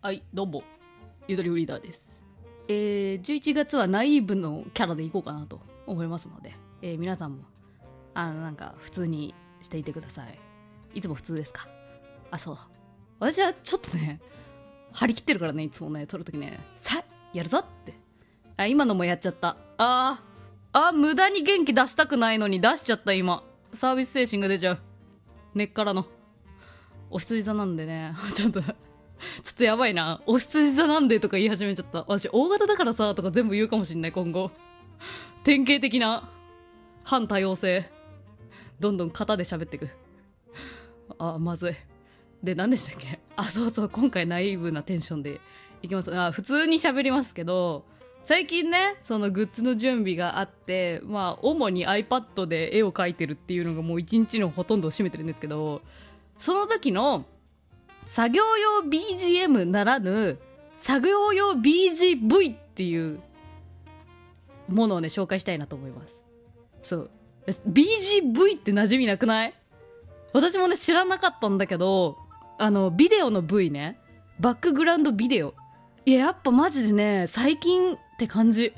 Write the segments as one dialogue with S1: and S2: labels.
S1: はいどうも。ゆとりフリーダーです。えー、11月はナイーブのキャラでいこうかなと思いますので、えー皆さんもあのなんか普通にしていてください。いつも普通ですか？あそう。私はちょっとね張り切ってるからねいつもね撮るときね。さやるぞって。あ今のもやっちゃった。あーあ無駄に元気出したくないのに出しちゃった今。サービス精神が出ちゃう。根っからの。お羊座なんでね ちょっと ちょっとやばいな。お羊座なんでとか言い始めちゃった。私大型だからさとか全部言うかもしんない今後。典型的な反多様性。どんどん型で喋ってく。あまずい。で何でしたっけ？あそうそう今回ナイーブなテンションで。いきます。あ普通に喋りますけど最近ねそのグッズの準備があってまあ主に iPad で絵を描いてるっていうのがもう一日のほとんどを占めてるんですけどその時の作業用 BGM ならぬ作業用 BGV っていうものをね紹介したいなと思います。そう。BGV って馴染みなくない？私もね知らなかったんだけどあのビデオの V ね。バックグラウンドビデオ。いややっぱマジでね最近って感じ。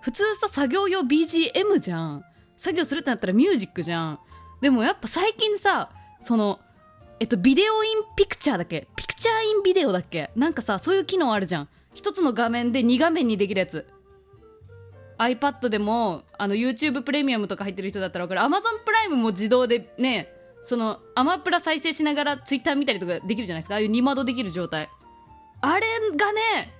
S1: 普通さ作業用 BGM じゃん。作業するってなったらミュージックじゃん。でもやっぱ最近さそのえっとビデオインピクチャーだっけ？ピクチャーインビデオだっけ？なんかさそういう機能あるじゃん。一つの画面で2画面にできるやつ。iPad でもあの YouTube プレミアムとか入ってる人だったら分かる。Amazon プライムも自動でねそのアマプラ再生しながら Twitter 見たりとかできるじゃないですか。ああいう二窓できる状態。あれがね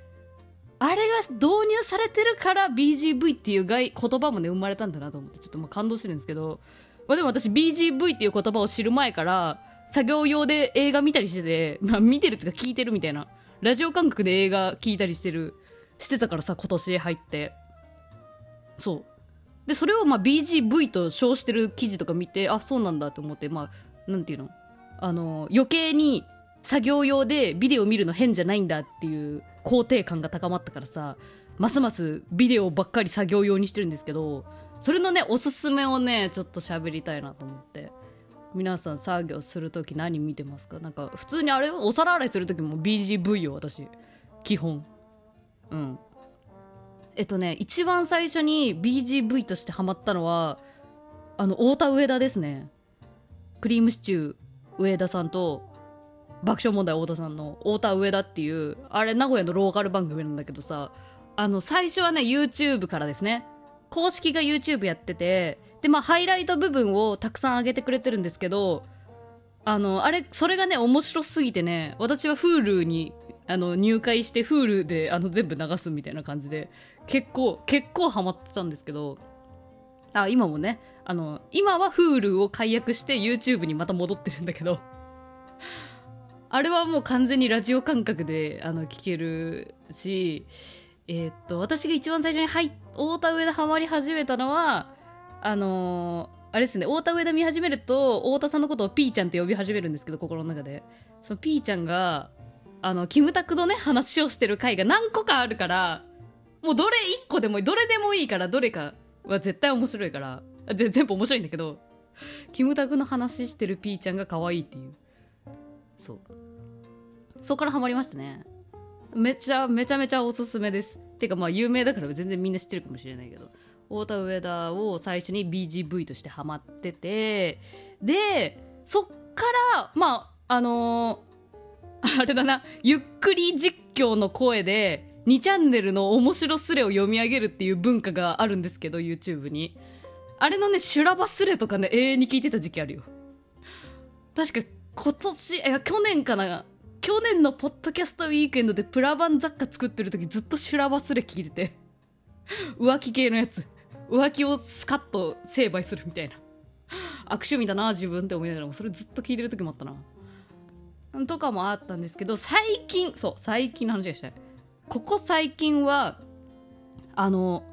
S1: あれが導入されてるから BGV っていう言葉もね生まれたんだなと思ってちょっとまあ感動してるんですけど、まあ、でも私 BGV っていう言葉を知る前から作業用で映画見たりしてて、まあ、見てるっていうか聞いてるみたいな。ラジオ感覚で映画聞いたりしてるしてたからさ今年入って。そう。でそれをまあ BGV と称してる記事とか見てあそうなんだと思ってまあなんていうの？あの余計に作業用でビデオ見るの変じゃないんだっていう肯定感が高まったからさますますビデオばっかり作業用にしてるんですけどそれのねおすすめをねちょっと喋りたいなと思って。皆さん作業する時何見てますか？なんか普通にあれお皿洗いする時も BGV よ私基本うんえっとね一番最初に BGV としてハマったのはあの太田上田ですね。クリームシチュー上田さんと爆笑問題太田さんの太田上田っていうあれ名古屋のローカル番組なんだけどさあの最初はね YouTube からですね。公式が YouTube やっててでまあハイライト部分をたくさん上げてくれてるんですけどあのあれそれがね面白すぎてね私は Hulu にあの入会して Hulu であの全部流すみたいな感じで結構結構ハマってたんですけどあ今もねあの今は Hulu を解約して YouTube にまた戻ってるんだけど あれはもう完全にラジオ感覚であの聞けるしえーっと私が一番最初に入太田上田ハマり始めたのはあのーあれですね太田上田見始めると太田さんのことをピーちゃんって呼び始めるんですけど心の中で。そのピーちゃんがあのキムタクのね話をしてる回が何個かあるからもうどれ1個でもいいどれでもいいからどれかは絶対面白いからぜ全部面白いんだけどキムタクの話してるピーちゃんが可愛いっていう。そう。そこからハマりましたね。めちゃめちゃめちゃおすすめです。てかまあ有名だから全然みんな知ってるかもしれないけど。太田上田を最初に BGV としてハマっててでそっからまああのー あれだなゆっくり実況の声で2チャンネルの面白スレを読み上げるっていう文化があるんですけど YouTube に。あれのね修羅場スレとかね永遠に聞いてた時期あるよ。確か今年いや去年かな。去年のポッドキャストウィークエンドでプラバン雑貨作ってる時ずっと修羅場スレ聞いてて。浮気系のやつ。浮気をスカッと成敗するみたいな。悪趣味だな自分って思いながらも。それずっと聞いてる時もあったな。とかもあったんですけど最近そう最近の話がした。いここ最近はあの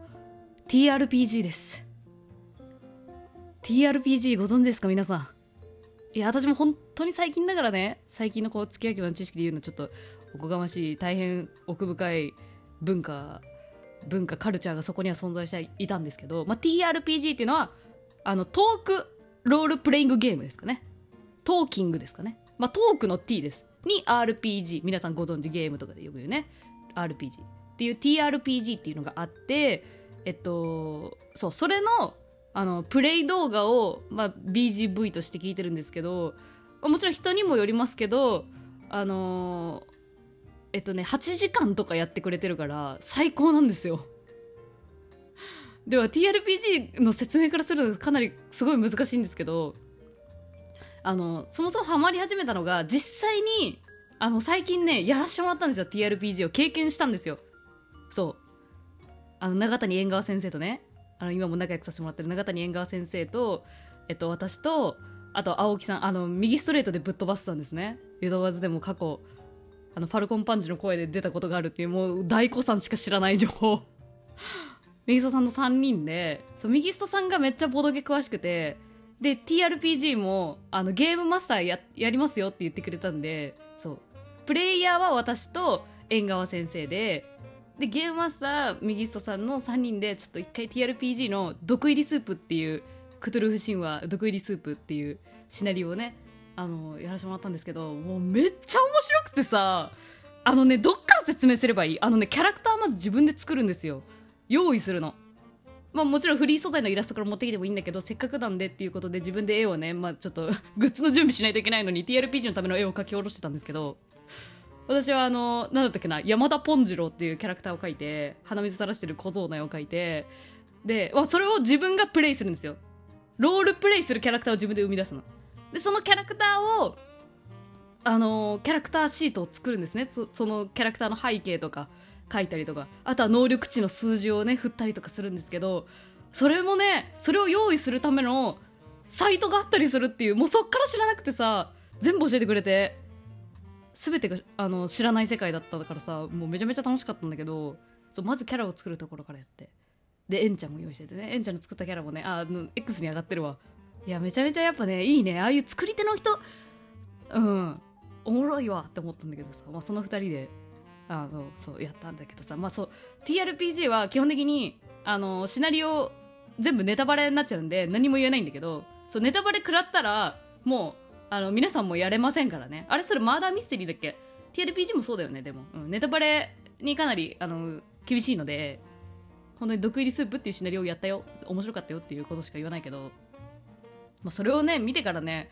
S1: TRPG です。TRPG ご存知ですか皆さん。いや私も本当に最近だからね。最近のこう付き合いの知識で言うのちょっとおこがましい大変奥深い文化文化カルチャーがそこには存在していたんですけど、まあ、TRPG っていうのはあのトークロールプレイングゲームですかね。トーキングですかね。まあトークの T です。に RPG 皆さんご存知ゲームとかでよく言うね。RPG っていう TRPG っていうのがあってえっとそうそれのあのプレイ動画を、まあ、BGV として聞いてるんですけどもちろん人にもよりますけどあのえっとね8時間とかやってくれてるから最高なんですよ。では TRPG の説明からするとかなりすごい難しいんですけどあのそもそもハマり始めたのが実際にあの最近ねやらしてもらったんですよ TRPG を経験したんですよ。そう。あの永谷縁側先生とねあの今も仲良くさせてもらってる永谷縁側先生と、えっと、私とあと青木さんあの右ストレートでぶっ飛ばしてたんですね。湯戸わずでも過去あのファルコンパンチの声で出たことがあるっていうもう大子さんしか知らない情報。右ストさんの3人でそう右ストさんがめっちゃボドゲ詳しくてで TRPG もあのゲームマスターややりますよって言ってくれたんでそうプレイヤーは私と縁側先生ででゲームマスター右ストさんの3人でちょっと一回 TRPG の「毒入りスープ」っていうクトゥルフ神話毒入りスープっていうシナリオをねあのやらせてもらったんですけどもうめっちゃ面白くてさあのねどっから説明すればいい？あのねキャラクターまず自分で作るんですよ。用意するの。まあもちろんフリー素材のイラストから持ってきてもいいんだけどせっかくなんでっていうことで自分で絵をねまあちょっと グッズの準備しないといけないのに TRPG のための絵を描き下ろしてたんですけど私はあの何だったっけな山田ポンジローっていうキャラクターを描いて鼻水垂らしてる小僧の絵を描いてで、まあ、それを自分がプレイするんですよ。ロールプレイするキャラクターを自分で生み出すの。でそのキャラクターをあのキャラクターシートを作るんですね。そのキャラクターの背景とか書いたりとか。あとは能力値の数字をね振ったりとかするんですけどそれもねそれを用意するためのサイトがあったりするっていうもうそっから知らなくてさ全部教えてくれて全てがあの知らない世界だったからさもうめちゃめちゃ楽しかったんだけどそうまずキャラを作るところからやって。でエンちゃんも用意しててね。エンちゃんの作ったキャラもねあの X に上がってるわ。いやめちゃめちゃやっぱねいいね。ああいう作り手の人うん。おもろいわって思ったんだけどさ、まあ、その2人であのそうやったんだけどさ、まあ、そう TRPG は基本的にあのシナリオ全部ネタバレになっちゃうんで何も言えないんだけどそうネタバレ食らったらもうあの皆さんもやれませんからね。あれそれマーダーミステリーだっけ？TRPG もそうだよねでも、うん、ネタバレにかなりあの厳しいので本当に毒入りスープっていうシナリオをやったよ。面白かったよっていうことしか言わないけど、まあ、それをね見てからね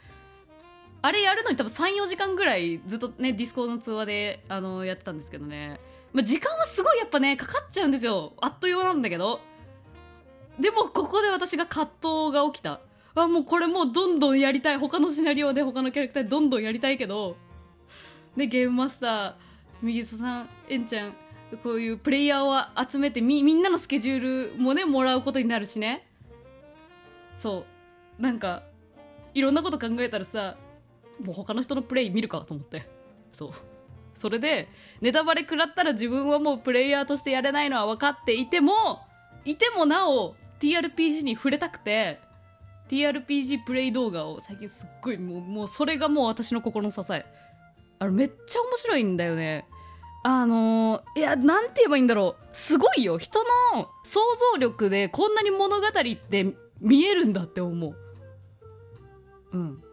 S1: あれやるのに多分34時間ぐらいずっとねディスコードの通話であのやってたんですけどね、まあ、時間はすごいやっぱねかかっちゃうんですよ。あっという間なんだけど。でもここで私が葛藤が起きた。あもうこれもうどんどんやりたい。他のシナリオで他のキャラクターどんどんやりたいけど。ねゲームマスター右裾さんえんちゃんこういうプレイヤーを集めてみみんなのスケジュールもねもらうことになるしね。そう。なんかいろんなこと考えたらさもう他の人のプレイ見るかと思って。そう。それでネタバレ食らったら自分はもうプレイヤーとしてやれないのは分かっていてもいてもなお TRPG に触れたくて TRPG プレイ動画を最近すっごいもうもうそれがもう私の心の支え。あれめっちゃ面白いんだよね。あのー、いやなんて言えばいいんだろう。すごいよ。人の想像力でこんなに物語って見えるんだって思う。うん。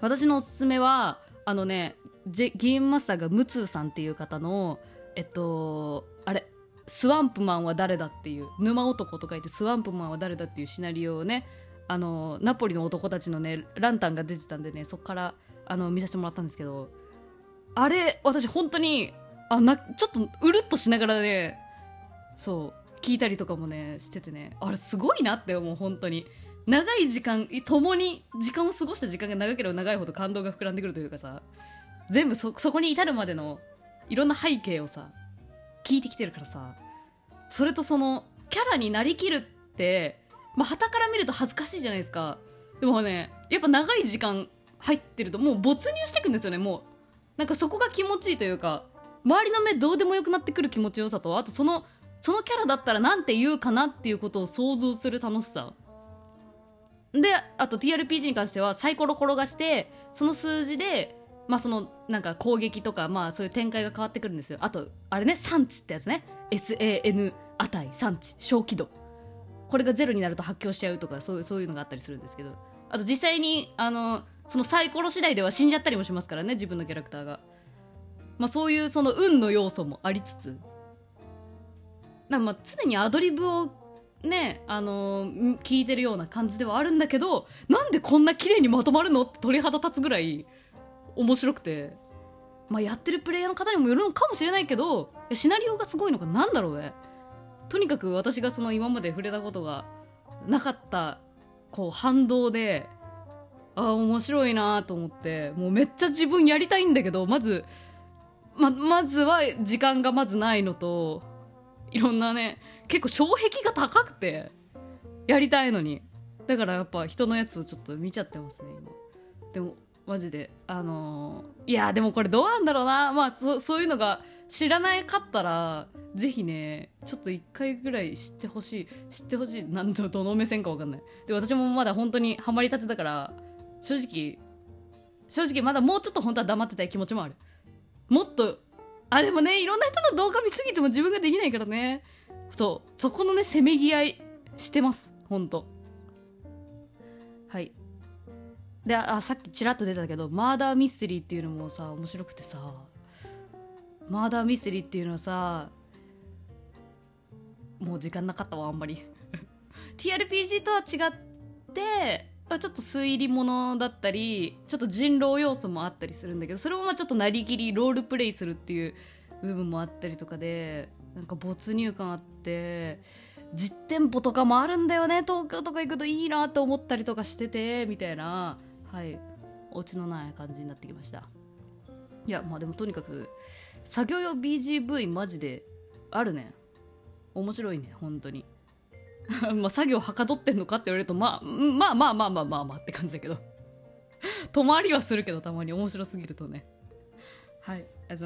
S1: 私のおすすめはあのねゲームマスターがムツーさんっていう方のえっとあれスワンプマンは誰だっていう沼男と書いてスワンプマンは誰だっていうシナリオをねあのナポリの男たちのねランタンが出てたんでねそこからあの見させてもらったんですけどあれ私本当にあなちょっとうるっとしながらねそう聞いたりとかもねしててねあれすごいなって思う本当に。長い時間共に時間を過ごした時間が長ければ長いほど感動が膨らんでくるというかさ全部そこに至るまでのいろんな背景をさ聞いてきてるからさそれとそのキャラになりきるってまあ、旗から見ると恥ずかしいじゃないですか。でもねやっぱ長い時間入ってるともう没入してくんですよねもう。なんかそこが気持ちいいというか周りの目どうでもよくなってくる気持ちよさとあとそのそのキャラだったらなんて言うかなっていうことを想像する楽しさ。であと TRPG に関してはサイコロ転がしてその数字でまあそのなんか攻撃とかまあそういう展開が変わってくるんですよ。あとあれね産地ってやつね。SAN 値産地小気度これがゼロになると発狂しちゃうとかそうそういうのがあったりするんですけど。あと実際にあのそのサイコロ次第では死んじゃったりもしますからね自分のキャラクターが。まあ、そういうその運の要素もありつつ。なんかまあ常にアドリブをねあのー聞いてるような感じではあるんだけどなんでこんな綺麗にまとまるのって鳥肌立つぐらい面白くて、まあ、やってるプレイヤーの方にもよるのかもしれないけどシナリオがすごいのかなんだろうね。とにかく私がその今まで触れたことがなかったこう反動であー面白いなと思ってもうめっちゃ自分やりたいんだけどまずままずは時間がまずないのといろんなね結構障壁が高くてやりたいのに。だからやっぱ人のやつをちょっと見ちゃってますね今。でもマジであのーいやでもこれどうなんだろうな。まあそそういうのが知らないかったらぜひねちょっと一回ぐらい知ってほしい。知ってほしい。なんとどの目線か分かんない。で私もまだ本当にハマりたてだから正直正直まだもうちょっと本当は黙ってたい気持ちもある。もっとあでもねいろんな人の動画見すぎても自分ができないからね。そうそこのねせめぎ合いしてます。本当。はい。であさっきちらっと出たけどマーダーミステリーっていうのもさ面白くてさ。マーダーミステリーっていうのはさもう時間なかったわあんまり。TRPG とは違ってまちょっと推理物だったりちょっと人狼要素もあったりするんだけどそれもまあちょっとなりきりロールプレイするっていう部分もあったりとかでなんか没入感あって実店舗とかもあるんだよね東京とか行くといいなって思ったりとかしててみたいなはいお家のない感じになってきました。いやまあでもとにかく作業用 BGV マジであるね。面白いね本当に。まあ作業はかどってんのかって言われるとまあまあまあまあまあまあまあって感じだけど。泊まりはするけどたまに面白すぎるとね。はいありがとうございます